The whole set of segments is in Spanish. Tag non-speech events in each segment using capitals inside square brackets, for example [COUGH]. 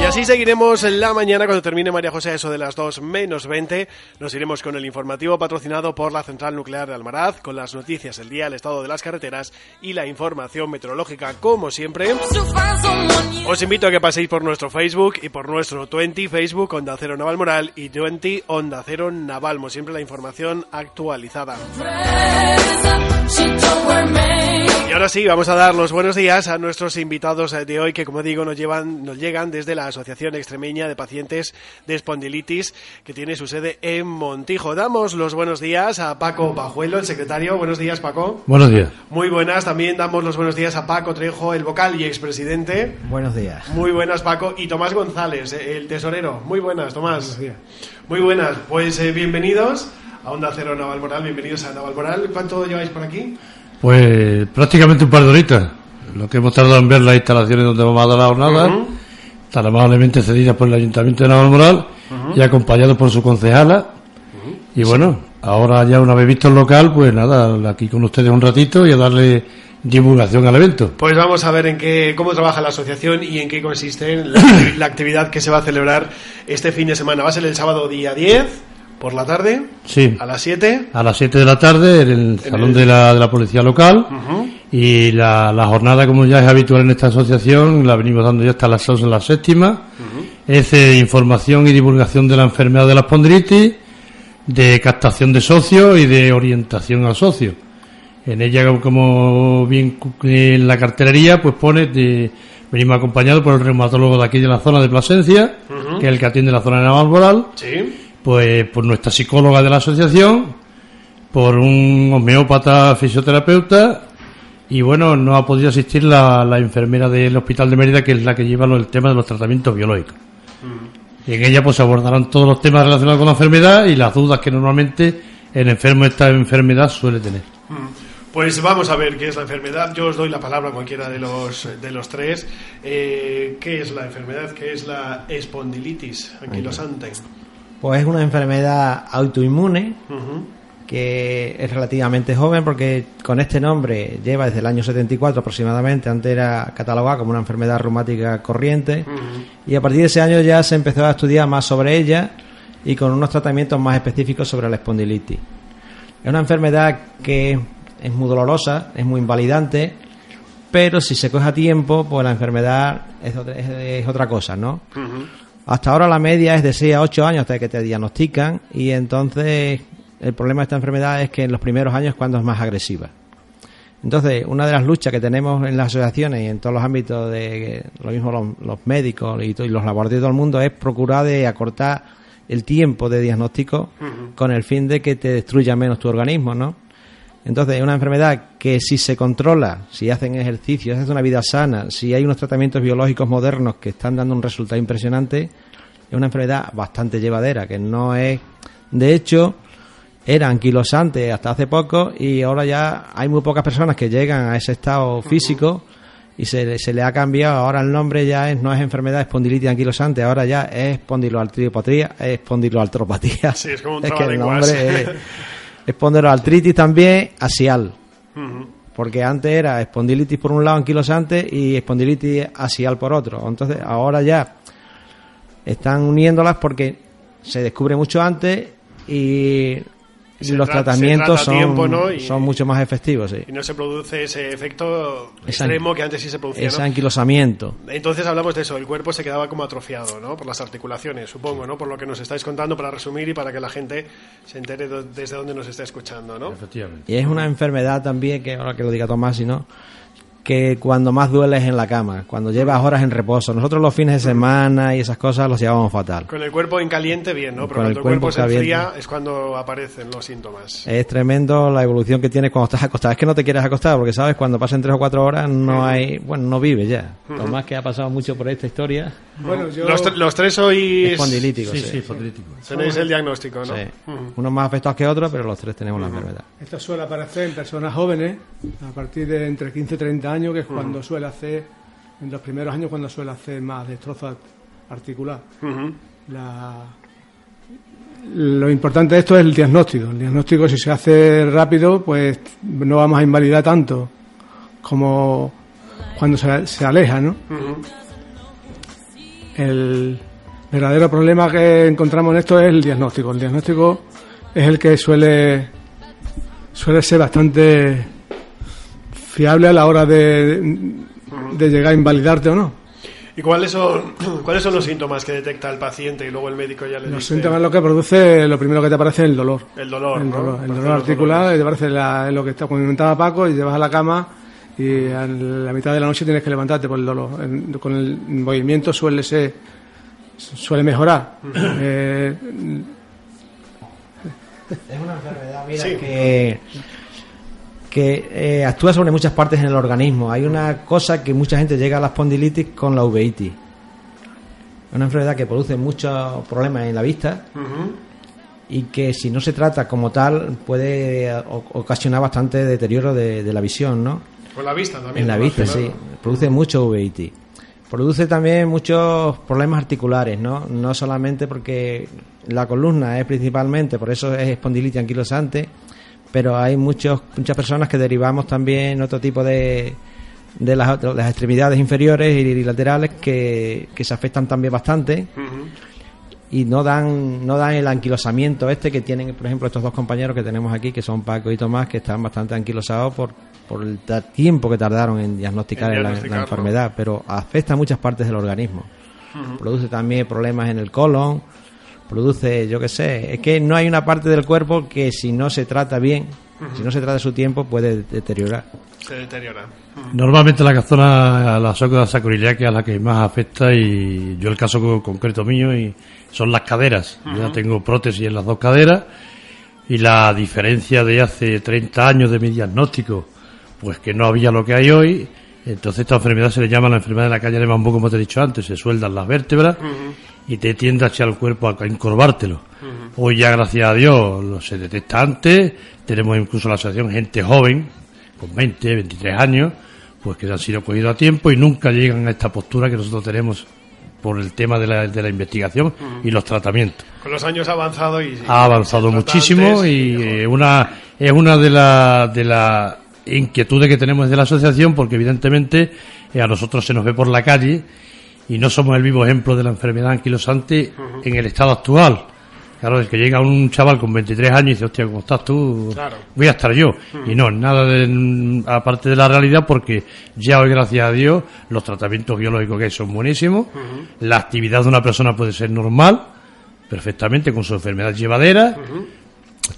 Y así seguiremos en la mañana cuando termine María José eso de las 2 menos 20. Nos iremos con el informativo patrocinado por la Central Nuclear de Almaraz, con las noticias, el día, el estado de las carreteras y la información meteorológica como siempre. Os invito a que paséis por nuestro Facebook y por nuestro 20 Facebook Onda Cero Naval Moral y 20 Onda Cero Navalmo, siempre la información actualizada. Ahora sí, vamos a dar los buenos días a nuestros invitados de hoy que como digo nos llevan nos llegan desde la Asociación Extremeña de Pacientes de Espondilitis que tiene su sede en Montijo. Damos los buenos días a Paco Pajuelo, el secretario. Buenos días, Paco. Buenos días. Muy buenas. También damos los buenos días a Paco Trejo, el vocal y expresidente. Buenos días. Muy buenas, Paco. Y Tomás González, el tesorero. Muy buenas, Tomás. Muy buenas. Pues eh, bienvenidos a Onda Cero Naval Moral. Bienvenidos a Naval Moral. ¿Cuánto lleváis por aquí? Pues prácticamente un par de horitas. Lo que hemos tardado en ver las instalaciones donde vamos a dar la jornada, tan amablemente cedidas por el Ayuntamiento de Navalmoral y acompañado por su concejala. Y bueno, ahora ya una vez visto el local, pues nada, aquí con ustedes un ratito y a darle divulgación al evento. Pues vamos a ver en qué, cómo trabaja la asociación y en qué consiste la, la actividad que se va a celebrar este fin de semana. Va a ser el sábado día 10 por la tarde Sí, a las 7. a las 7 de la tarde en el salón de la, de la Policía Local. Y la, la jornada, como ya es habitual en esta asociación, la venimos dando ya hasta las 6 en la séptima. Es información y divulgación de la enfermedad de la espondilitis, de captación de socios y de orientación al socio. En ella, como bien en la cartelería, pues pone, de- venimos acompañados por el reumatólogo de aquí de la zona de Plasencia, que es el que atiende la zona de Navalmoral Sí. Pues por nuestra psicóloga de la asociación, por un homeópata fisioterapeuta y bueno, no ha podido asistir la, la enfermera del Hospital de Mérida, que es la que lleva lo- el tema de los tratamientos biológicos. Y en ella pues se abordarán todos los temas relacionados con la enfermedad y las dudas que normalmente el enfermo de esta enfermedad suele tener. Pues vamos a ver qué es la enfermedad. Yo os doy la palabra a cualquiera de los, de los tres. Eh, ¿Qué es la enfermedad? ¿Qué es la espondilitis anquilosante? Pues es una enfermedad autoinmune que es relativamente joven porque con este nombre lleva desde el año 74 aproximadamente. Antes era catalogada como una enfermedad reumática corriente y a partir de ese año ya se empezó a estudiar más sobre ella y con unos tratamientos más específicos sobre la espondilitis. Es una enfermedad que es muy dolorosa, es muy invalidante, pero si se coge a tiempo, pues la enfermedad es otra, es- es otra cosa, ¿no? Hasta ahora la media es de 6 a 8 años hasta que te diagnostican y entonces el problema de esta enfermedad es que en los primeros años es cuando es más agresiva. Entonces, una de las luchas que tenemos en las asociaciones y en todos los ámbitos de lo mismo los, los médicos y los laboratorios de todo el mundo es procurar de acortar el tiempo de diagnóstico con el fin de que te destruya menos tu organismo, ¿no? Entonces, es una enfermedad que si se controla, si hacen ejercicio, si hacen una vida sana, si hay unos tratamientos biológicos modernos que están dando un resultado impresionante, es una enfermedad bastante llevadera, que no es... De hecho, era anquilosante hasta hace poco y ahora ya hay muy pocas personas que llegan a ese estado físico y se, le- se le ha cambiado. Ahora el nombre ya es, no es enfermedad espondilitis anquilosante, ahora ya es espondiloartropatía, es espondiloartropatía. Sí, es como un [LAUGHS] que el trabalenguas. nombre es [LAUGHS] espondiloartritis también axial. Porque antes era espondilitis por un lado anquilosante y espondilitis axial por otro. Entonces ahora ya están uniéndolas porque se descubre mucho antes y los tratamientos trata son, tiempo, ¿no? Y- son mucho más efectivos. Sí. Y no se produce ese efecto Esa- extremo que antes sí se producía. Ese ¿no? anquilosamiento. Entonces hablamos de eso, el cuerpo se quedaba como atrofiado, ¿no? Por las articulaciones, supongo, ¿no? Por lo que nos estáis contando para resumir y para que la gente se entere desde dónde nos está escuchando, ¿no? Efectivamente. Y es una enfermedad también, que ahora que lo diga Tomás, si no, que cuando más duele es en la cama, cuando llevas horas en reposo. Nosotros los fines de semana y esas cosas los llevamos fatal. Con el cuerpo en caliente bien, ¿no? Pero cuando el cuerpo, se enfría es cuando aparecen los síntomas. Es tremendo la evolución que tienes cuando estás acostado. Es que no te quieres acostar porque sabes cuando pasen tres o cuatro horas no hay, bueno, no vive ya. Tomás que ha pasado mucho por esta historia. Bueno, los, tres sois espondilíticos. Sí, sí, Tenéis el diagnóstico, ¿no? Sí. Unos más afectados que otros, pero los tres tenemos la enfermedad. Esto suele aparecer en personas jóvenes a partir de entre 15 y 30 años, que es cuando suele hacer, en los primeros años, cuando suele hacer más destrozo articular. Lo importante de esto es el diagnóstico. El diagnóstico, si se hace rápido, pues no vamos a invalidar tanto como cuando se, aleja, ¿no? El verdadero problema que encontramos en esto es el diagnóstico. El diagnóstico es el que suele suele ser bastante fiable a la hora de, de llegar a invalidarte o no. ¿Y cuáles son, [CLEARS THROAT] cuáles son los síntomas que detecta el paciente y luego el médico ya le Los síntomas lo que produce, lo primero que te aparece es el dolor. El dolor, El ¿no? dolor, el dolor articular, y te aparece lo que está comentaba Paco, y llevas a la cama y a la mitad de la noche tienes que levantarte por el dolor. con el movimiento suele ser, suele mejorar. Eh, es una enfermedad, mira, que que eh, actúa sobre muchas partes en el organismo. Hay una cosa que mucha gente llega a la espondilitis con la uveitis. Una enfermedad que produce muchos problemas en la vista y que si no se trata como tal puede ocasionar bastante deterioro de, la visión, ¿no? Con la vista también. En la vista, sí. Produce mucho uveitis. Produce también muchos problemas articulares, ¿no? No solamente porque la columna es principalmente, por eso es espondilitis anquilosante, pero hay muchos, muchas personas que derivamos también otro tipo de, de, las, las extremidades inferiores y laterales que, se afectan también bastante. Y no dan no dan el anquilosamiento este que tienen, por ejemplo, estos dos compañeros que tenemos aquí, que son Paco y Tomás, que están bastante anquilosados por, por el tiempo que tardaron en diagnosticar la, enfermedad, pero afecta a muchas partes del organismo. Produce también problemas en el colon, produce, yo qué sé, es que no hay una parte del cuerpo que si no se trata bien, si no se trata su tiempo, puede deteriorar. Se deteriora. Normalmente la zona, la zona sacroiliaca es la que más afecta y yo el caso concreto mío y son las caderas. Yo ya tengo prótesis en las dos caderas y la diferencia de hace 30 años de mi diagnóstico, pues que no había lo que hay hoy, entonces esta enfermedad se le llama la enfermedad de la calle de bambú, como te he dicho antes, se sueldan las vértebras y te tiende a echar el cuerpo a encorvártelo. Hoy ya, gracias a Dios, lo se detecta antes, tenemos incluso la asociación gente joven, con 20, 23 años, pues que se han sido cogidos a tiempo y nunca llegan a esta postura que nosotros tenemos por el tema de la, de la investigación y los tratamientos. Con los años ha avanzado y... ha avanzado muchísimo y, eh, una, es una de las de la inquietudes que tenemos de la asociación porque evidentemente eh, a nosotros se nos ve por la calle y no somos el vivo ejemplo de la enfermedad anquilosante en el estado actual. Claro, el que llega un chaval con 23 años y dice, hostia, ¿cómo estás tú? Voy a estar yo. Y no, nada de, aparte de la realidad, porque ya hoy, gracias a Dios, los tratamientos biológicos que hay son buenísimos. La actividad de una persona puede ser normal, perfectamente, con su enfermedad llevadera.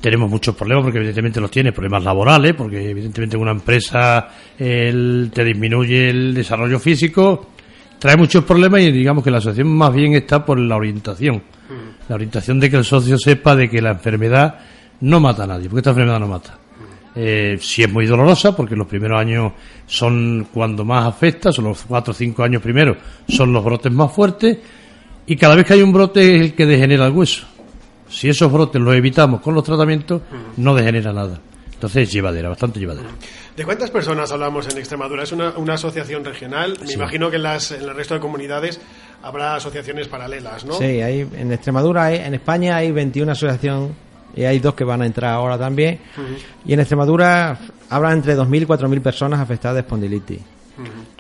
Tenemos muchos problemas porque evidentemente los tiene, problemas laborales, porque evidentemente en una empresa te disminuye el desarrollo físico, trae muchos problemas y digamos que la asociación más bien está por la orientación. La orientación de que el socio sepa de que la enfermedad no mata a nadie, porque esta enfermedad no mata. Eh, si es muy dolorosa, porque los primeros años son cuando más afecta, son los cuatro o cinco años primeros, son los brotes más fuertes, y cada vez que hay un brote es el que degenera el hueso. Si esos brotes los evitamos con los tratamientos, no degenera nada. Entonces es llevadera, bastante llevadera. ¿De cuántas personas hablamos en Extremadura? Es una, asociación regional. Me imagino que en, las, en el resto de comunidades habrá asociaciones paralelas, ¿no? Sí, hay, en Extremadura, hay, en España hay 21 asociaciones y hay dos que van a entrar ahora también. Y en Extremadura habrá entre 2.000 y 4.000 personas afectadas de espondilitis.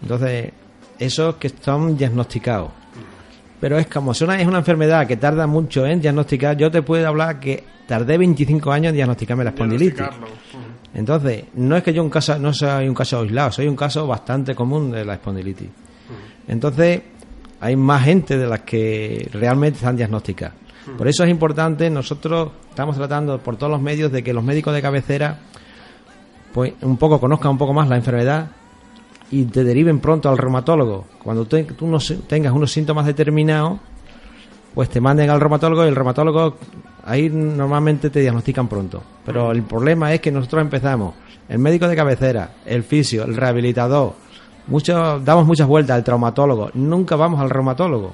Entonces, esos que están diagnosticados. Pero es como, es una, es una enfermedad que tarda mucho en diagnosticar. Yo te puedo hablar que tardé 25 años en diagnosticarme la espondilitis. Entonces, no es que yo un caso, no soy un caso aislado, soy un caso bastante común de la espondilitis. Entonces, hay más gente de las que realmente están diagnosticadas. Por eso es importante, nosotros estamos tratando por todos los medios de que los médicos de cabecera pues un poco conozcan un poco más la enfermedad, y te deriven pronto al reumatólogo. Cuando tú, tú no tengas unos síntomas determinados, pues te manden al reumatólogo y el reumatólogo ahí normalmente te diagnostican pronto. Pero el problema es que nosotros empezamos, el médico de cabecera, el fisio, el rehabilitador, mucho, damos muchas vueltas al traumatólogo, nunca vamos al reumatólogo,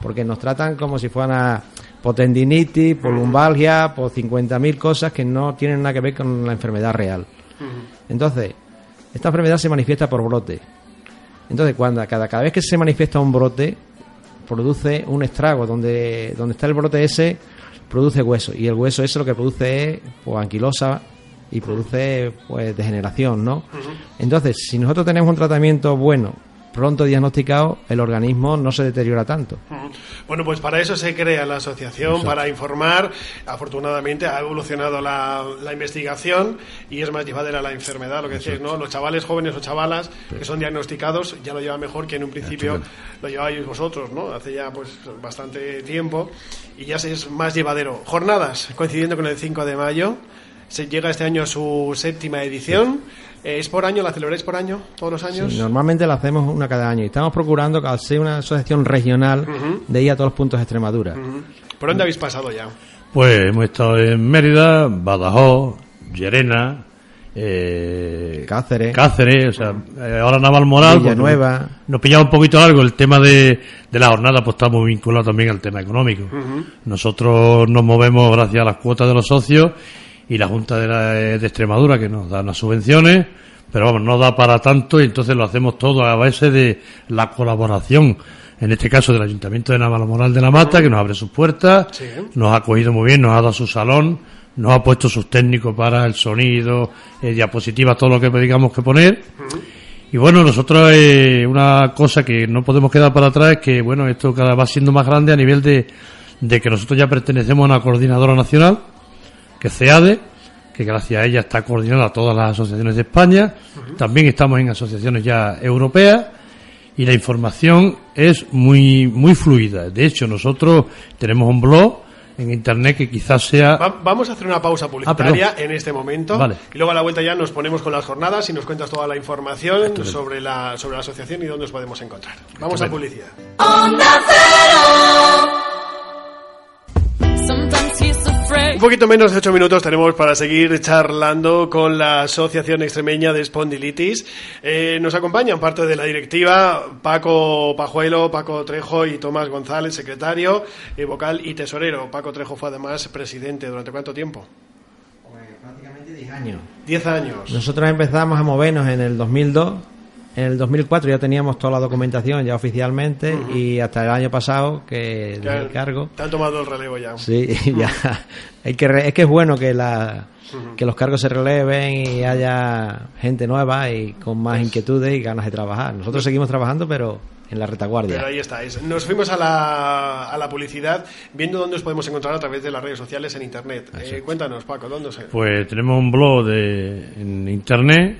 porque nos tratan como si fuera por tendinitis, por lumbalgia, por 50.000 cosas que no tienen nada que ver con la enfermedad real. Entonces, esta enfermedad se manifiesta por brote. Entonces, cuando cada, cada vez que se manifiesta un brote, produce un estrago. Donde, donde está el brote ese, produce hueso. Y el hueso ese lo que produce es pues, anquilosa y produce pues degeneración, ¿no? Entonces, si nosotros tenemos un tratamiento bueno, pronto diagnosticado, el organismo no se deteriora tanto. Bueno, pues para eso se crea la asociación, para informar. Afortunadamente ha evolucionado la, la investigación y es más llevadera la enfermedad, lo que decís, ¿no? Los chavales jóvenes o chavalas que son diagnosticados ya lo llevan mejor que en un principio lo lleváis vosotros, ¿no? Hace ya pues bastante tiempo y ya es más llevadero. Jornadas, coincidiendo con el 5 de mayo. Se llega este año a su séptima edición. Eh, ¿Es por año? ¿La celebráis por año? ¿Todos los años? Sí, normalmente la hacemos una cada año y estamos procurando que al ser una asociación regional de ir a todos los puntos de Extremadura. ¿Por dónde habéis pasado ya? Pues hemos estado en Mérida, Badajoz, Llerena, eh, Cáceres. Cáceres, o sea, eh, ahora Navalmoral. pues, Villanueva. Nos pillaba un poquito largo el tema de, de la jornada, pues estamos vinculados también al tema económico. Nosotros nos movemos gracias a las cuotas de los socios y la Junta de, la- de Extremadura que nos da unas subvenciones, pero vamos, no da para tanto y entonces lo hacemos todo a base de la colaboración, en este caso del Ayuntamiento de Navalmoral de la Mata, que nos abre sus puertas, Sí. nos ha acogido muy bien, nos ha dado su salón, nos ha puesto sus técnicos para el sonido, eh, diapositivas, todo lo que digamos que poner. Y bueno, nosotros eh, una cosa que no podemos quedar para atrás es que bueno, esto cada vez va siendo más grande a nivel de, de que nosotros ya pertenecemos a una coordinadora nacional, que es CEADE, que gracias a ella está coordinada todas las asociaciones de España. También estamos en asociaciones ya europeas y la información es muy muy fluida. De hecho, nosotros tenemos un blog en internet que quizás sea Va- vamos a hacer una pausa publicitaria Ah, perdón. en este momento Vale. y luego a la vuelta ya nos ponemos con las jornadas y nos cuentas toda la información sobre la sobre la asociación y dónde os podemos encontrar. Vamos a publicidad. Un poquito menos de ocho minutos tenemos para seguir charlando con la Asociación Extremeña de Espondilitis. Eh, nos acompañan parte de la directiva Paco Pajuelo, Paco Trejo y Tomás González, secretario, eh, vocal y tesorero. Paco Trejo fue además presidente. ¿Durante cuánto tiempo? Prácticamente 10 años. Diez años. Nosotros empezamos a movernos en el 2002. En el 2004 ya teníamos toda la documentación ya oficialmente y hasta el año pasado que el cargo. Te han tomado el relevo ya. Sí, [LAUGHS] ya. Hay que re- es que es bueno que la que los cargos se releven y haya gente nueva y con más inquietudes y ganas de trabajar. Nosotros seguimos trabajando, pero en la retaguardia. Pero ahí estáis. Nos fuimos a la, a la publicidad viendo dónde os podemos encontrar a través de las redes sociales en internet. Eh, cuéntanos, Paco, ¿dónde se? Pues tenemos un blog de, en internet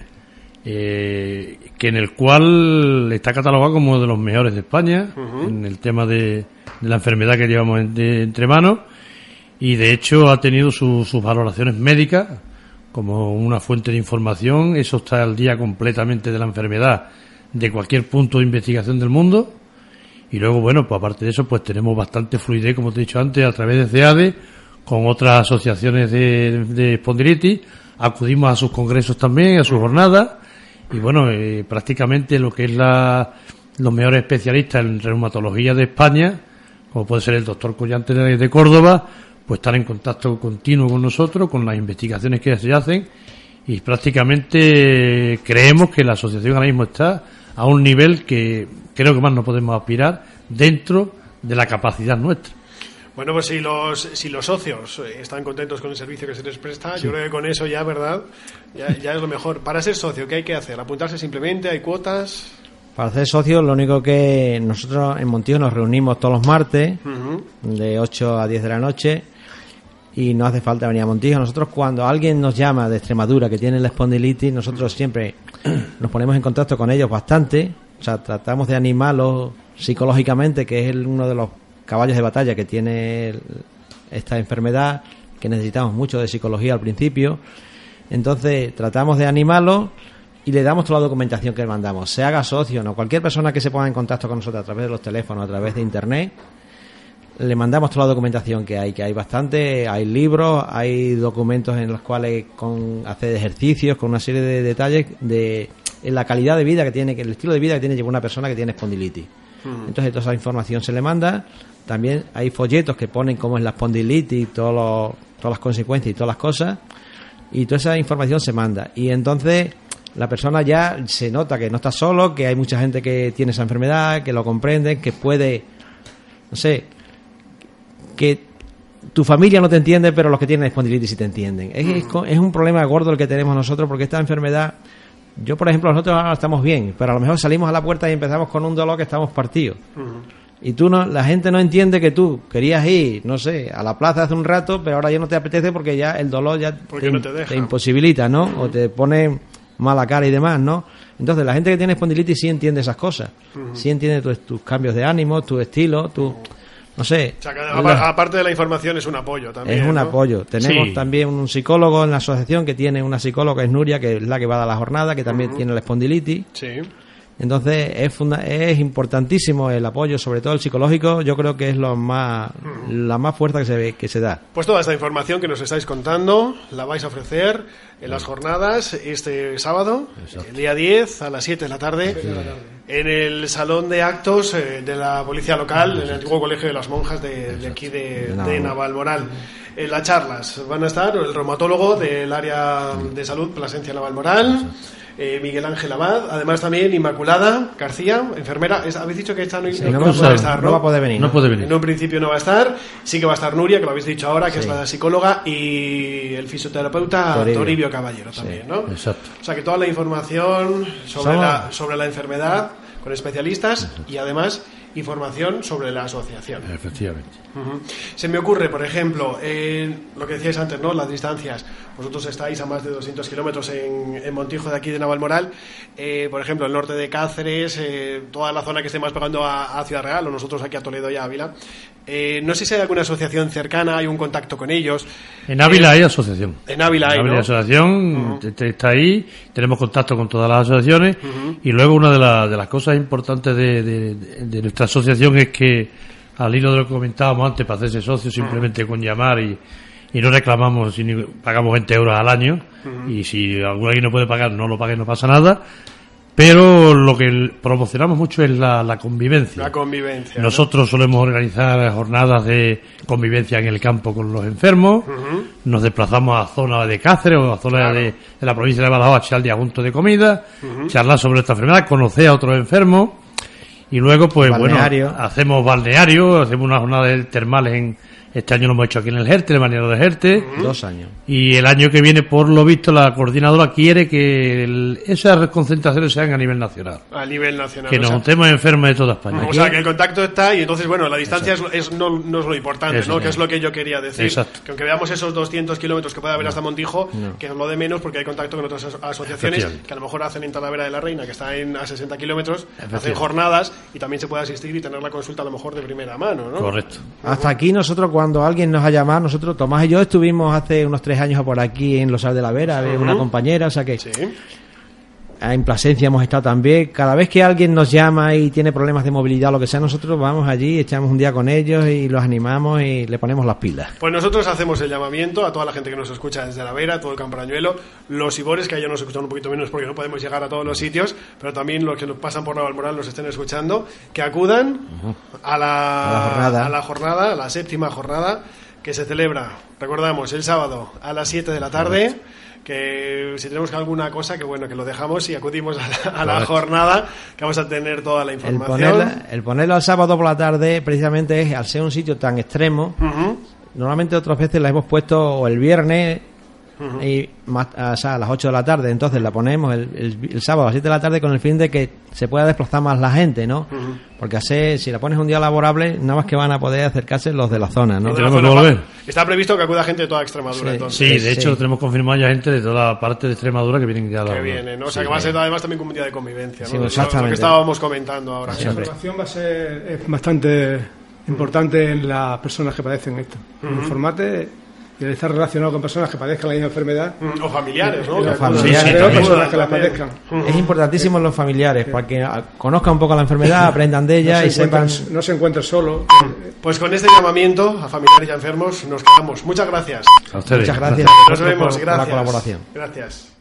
eh, que en el cual está catalogado como uno de los mejores de España en el tema de, de la enfermedad que llevamos en- de- entre manos y de hecho ha tenido su- sus valoraciones médicas como una fuente de información. Eso está al día completamente de la enfermedad de cualquier punto de investigación del mundo. Y luego, bueno, pues aparte de eso, pues tenemos bastante fluidez, como te he dicho antes, a través de CEADE, con otras asociaciones de, de espondilitis. Acudimos a sus congresos también, a sus jornadas. Y bueno, eh, prácticamente lo que es la, los mejores especialistas en reumatología de España, como puede ser el doctor Collante de, Córdoba, pues están en contacto continuo con nosotros, con las investigaciones que se hacen. Y prácticamente eh, creemos que la asociación ahora mismo está a un nivel que creo que más no podemos aspirar dentro de la capacidad nuestra. Bueno, pues si los, si los socios eh, están contentos con el servicio que se les presta, yo creo que con eso ya, ¿verdad? Ya, ya es lo mejor. Para ser socio, ¿qué hay que hacer? ¿Apuntarse simplemente? ¿Hay cuotas? Para ser socios, lo único que nosotros en Montillo nos reunimos todos los martes de 8 a 10 de la noche y no hace falta venir a Montijo. Nosotros cuando alguien nos llama de Extremadura que tiene la espondilitis, nosotros siempre [CLEARS THROAT] nos ponemos en contacto con ellos bastante, o sea, tratamos de animarlos psicológicamente, que es uno de los caballos de batalla que tiene esta enfermedad, que necesitamos mucho de psicología al principio. Entonces tratamos de animarlos y le damos toda la documentación que le mandamos, se haga socio o no, cualquier persona que se ponga en contacto con nosotros a través de los teléfonos, a través de internet, le mandamos toda la documentación que hay, que hay bastante, hay libros, hay documentos en los cuales con hacer ejercicios, con una serie de detalles de en la calidad de vida que tiene, el estilo de vida que tiene una persona que tiene espondilitis. Entonces toda esa información se le manda. También hay folletos que ponen cómo es la espondilitis, todos todas las consecuencias y todas las cosas. Y toda esa información se manda. Y entonces la persona ya se nota que no está solo, que hay mucha gente que tiene esa enfermedad, que lo comprende, que puede, no sé, que tu familia no te entiende, pero los que tienen espondilitis sí te entienden. Es, es, un problema gordo el que tenemos nosotros porque esta enfermedad, yo por ejemplo, nosotros ahora estamos bien, pero a lo mejor salimos a la puerta y empezamos con un dolor que estamos partidos. Y tú no, la gente no entiende que tú querías ir, no sé, a la plaza hace un rato, pero ahora ya no te apetece porque ya el dolor ya te, imposibilita, ¿no? O te pone mala cara y demás, ¿no? Entonces la gente que tiene espondilitis sí entiende esas cosas, sí entiende tus, cambios de ánimo, tu estilo, tu no sé. aparte de la información es un apoyo también. Es un apoyo. Tenemos también un psicólogo en la asociación que tiene una psicóloga, es Nuria, que es la que va a dar la jornada, que también tiene la espondilitis. Sí. Entonces es, es importantísimo el apoyo, sobre todo el psicológico, yo creo que es lo más, la más fuerza que se, ve, que se da. Pues toda esta información que nos estáis contando la vais a ofrecer en las jornadas este sábado, el día 10 a las 7 de la tarde, en el salón de actos eh, de la policía local, en el antiguo colegio de las monjas de, aquí de, de Navalmoral. En las charlas van a estar el reumatólogo del área de salud Plasencia Navalmoral eh, Miguel Ángel Abad, además también Inmaculada García, enfermera. habéis dicho que esta no, no, puede estar, ¿no? va a poder venir. No puede venir. En un principio no va a estar. Sí que va a estar Nuria, que lo habéis dicho ahora, que es la psicóloga, y el fisioterapeuta Toribio, Caballero también, ¿no? Exacto. O sea que toda la información sobre, la, sobre la enfermedad con especialistas y además información sobre la asociación. Efectivamente. Se me ocurre, por ejemplo, en lo que decíais antes, ¿no? Las distancias. Vosotros estáis a más de 200 kilómetros en, en, Montijo de aquí de Navalmoral. Eh, por ejemplo, el norte de Cáceres, eh, toda la zona que esté más pegando a, Ciudad Real, o nosotros aquí a Toledo y Ávila. Eh, no sé si hay alguna asociación cercana, hay un contacto con ellos. En Ávila hay asociación. En Ávila hay, en Ávila asociación, está ahí, tenemos contacto con todas las asociaciones. Y luego una de, de, las cosas importantes de, de nuestra asociación es que al hilo de lo que comentábamos antes, para hacerse socio, simplemente con llamar y, y no reclamamos, pagamos 20 euros al año y si alguien no puede pagar, no lo pague, no pasa nada. Pero lo que promocionamos mucho es la, convivencia. La convivencia. Nosotros solemos organizar jornadas de convivencia en el campo con los enfermos. Nos desplazamos a zonas de Cáceres o a zonas de, la provincia de Badajoz a echar día junto de comida, charlar sobre esta enfermedad, conocer a otros enfermos y luego, pues bueno, hacemos balneario, hacemos una jornada de termales en, este año lo hemos hecho aquí en el GERTE, el balneario de GERTE. Dos años. Y el año que viene, por lo visto, la coordinadora quiere que esas concentraciones sean a nivel nacional. A nivel nacional. Que nos juntemos enfermos de toda España. O sea, que el contacto está y entonces, bueno, la distancia es, no, es lo importante, ¿no? Que es lo que yo quería decir. Exacto. Que aunque veamos esos 200 kilómetros que puede haber hasta Montijo, que es lo de menos porque hay contacto con otras asociaciones que a lo mejor hacen en Talavera de la Reina, que está en, a 60 kilómetros, hacen jornadas y también se puede asistir y tener la consulta a lo mejor de primera mano, ¿no? Correcto. Hasta aquí nosotros cuando alguien nos haya nosotros, Tomás y yo estuvimos hace unos tres años por aquí en Los Sal de la Vera, una compañera, o sea que... En Plasencia hemos estado también. Cada vez que alguien nos llama y tiene problemas de movilidad o lo que sea, nosotros vamos allí, echamos un día con ellos y los animamos y le ponemos las pilas. Pues nosotros hacemos el llamamiento a toda la gente que nos escucha desde la Vera, todo el Camparañuelo, los Ibores, que allá nos escuchan un poquito menos porque no podemos llegar a todos los sitios, pero también los que nos pasan por Navalmoral nos estén escuchando, que acudan a, la, jornada. a la jornada, a la séptima jornada que se celebra, recordamos, el sábado a las 7 de la tarde. Que si tenemos alguna cosa, que bueno, que lo dejamos y acudimos a la, jornada, que vamos a tener toda la información. El, ponerlo al sábado por la tarde, precisamente es al ser un sitio tan extremo. Normalmente otras veces la hemos puesto el viernes y más, a las 8 de la tarde, entonces la ponemos el, sábado a las 7 de la tarde con el fin de que se pueda desplazar más la gente, ¿no? Porque así, si la pones un día laborable, nada más que van a poder acercarse los de la zona, ¿no? Está previsto que acuda gente de toda Extremadura, sí, entonces. Sí, de hecho tenemos confirmado ya gente de toda la parte de Extremadura que vienen ya Que vienen, ¿no? O sea, que va a ser además también como un día de convivencia, ¿no? exactamente. Lo que estábamos comentando ahora. La información va a ser bastante importante en las personas que padecen esto. Informate y el estar relacionado con personas que padezcan la misma enfermedad. Mm, O familiares, ¿no? acudan. familiares Sí, personas que la padezcan. Es importantísimo los familiares, para que conozcan un poco la enfermedad, [LAUGHS] aprendan de ella no, y se sepan... no se encuentren solos. Pues con este llamamiento a familiares y enfermos nos quedamos. Muchas gracias. A ustedes. Muchas gracias. Nos por- vemos. por la Gracias. colaboración. Gracias.